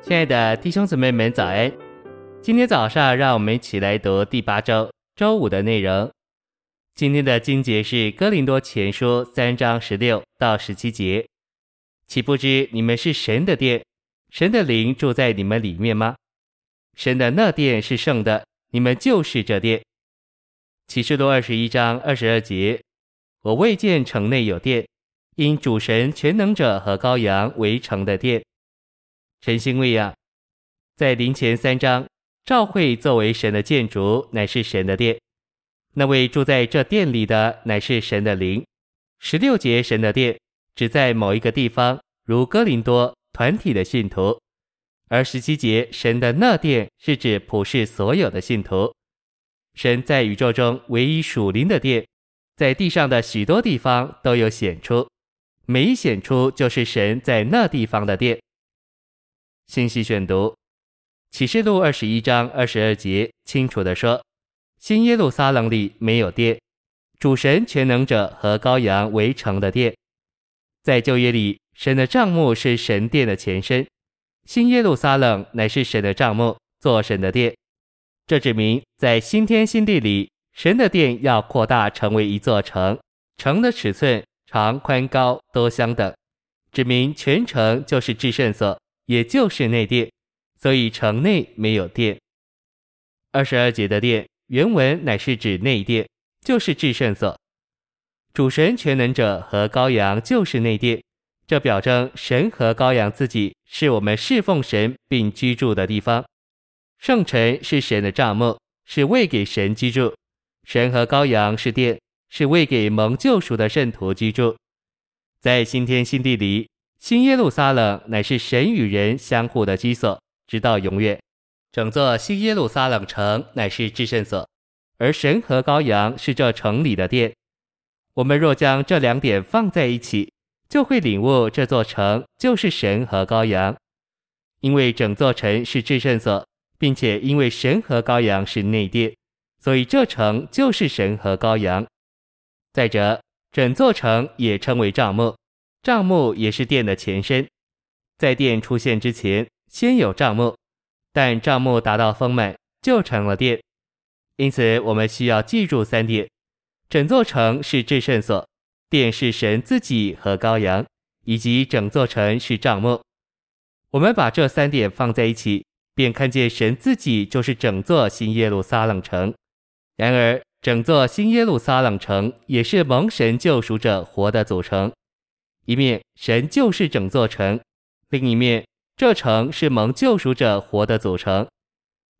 亲爱的弟兄姊妹们，早安！今天早上，让我们一起来读第八周周五的内容。今天的经节是《哥林多前书》三章十六到十七节。岂不知你们是神的殿，神的灵住在你们里面吗？神的那殿是圣的，你们就是这殿。启示录二十一章二十二节：我未见城内有殿，因主神全能者和羔羊为城的殿。晨星喂养，在林前三章，教会作为神的建筑，乃是神的殿。那位住在这殿里的，乃是神的灵。十六节，神的殿只在某一个地方，如哥林多团体的信徒；而十七节，神的那殿是指普世所有的信徒。神在宇宙中唯一属灵的殿，在地上的许多地方都有显出，每一显出就是神在那地方的殿。信息选读，启示录二十一章二十二节清楚地说：新耶路撒冷里没有殿，主神全能者和羔羊为城的殿。在旧约里，神的帐幕是神殿的前身，新耶路撒冷乃是神的帐幕，做神的殿。这指明在新天新地里，神的殿要扩大成为一座城，城的尺寸长宽高都相等，指明全城就是至圣所。也就是内殿，所以城内没有殿。二十二节的殿原文乃是指内殿，就是至圣所。主神全能者和羔羊就是内殿，这表征神和羔羊自己是我们侍奉神并居住的地方。圣城是神的帐幕，是为给神居住；神和羔羊是殿，是为给蒙救赎的圣徒居住。在新天新地里。新耶路撒冷乃是神与人相互的居所，直到永远。整座新耶路撒冷城乃是至圣所，而神和羔羊是这城里的殿。我们若将这两点放在一起，就会领悟这座城就是神和羔羊。因为整座城是至圣所，并且因为神和羔羊是内殿，所以这城就是神和羔羊。再者，整座城也称为帐幕。帐幕也是殿的前身，在殿出现之前，先有帐幕，但帐幕达到丰满，就成了殿。因此，我们需要记住三点：整座城是至圣所，殿是神自己和羔羊，以及整座城是帐幕。我们把这三点放在一起，便看见神自己就是整座新耶路撒冷城。然而，整座新耶路撒冷城也是蒙神救赎者活的组成。一面神就是整座城，另一面这城是蒙救赎者活的组成。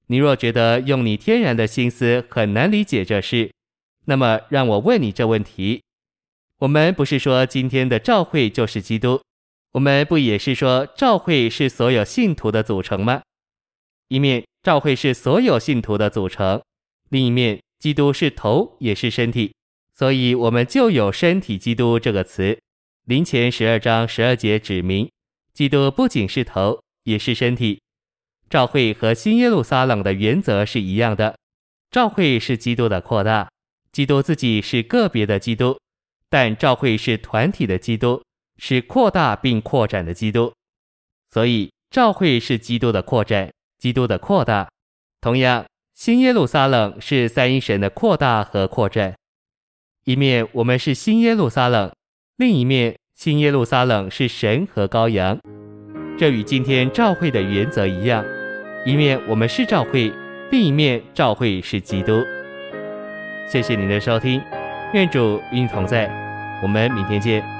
你若觉得用你天然的心思很难理解这事，那么让我问你这问题：我们不是说今天的教会就是基督，我们不也是说教会是所有信徒的组成吗？一面教会是所有信徒的组成，另一面基督是头也是身体，所以我们就有身体基督这个词。林前十二章十二节指明，基督不仅是头，也是身体。教会和新耶路撒冷的原则是一样的，教会是基督的扩大，基督自己是个别的基督，但教会是团体的基督，是扩大并扩展的基督。所以，教会是基督的扩展，基督的扩大。同样，新耶路撒冷是三一神的扩大和扩展。一面我们是新耶路撒冷。另一面，新耶路撒冷是神和羔羊，这与今天教会的原则一样。一面我们是教会，另一面教会是基督。谢谢您的收听，愿主与你同在，我们明天见。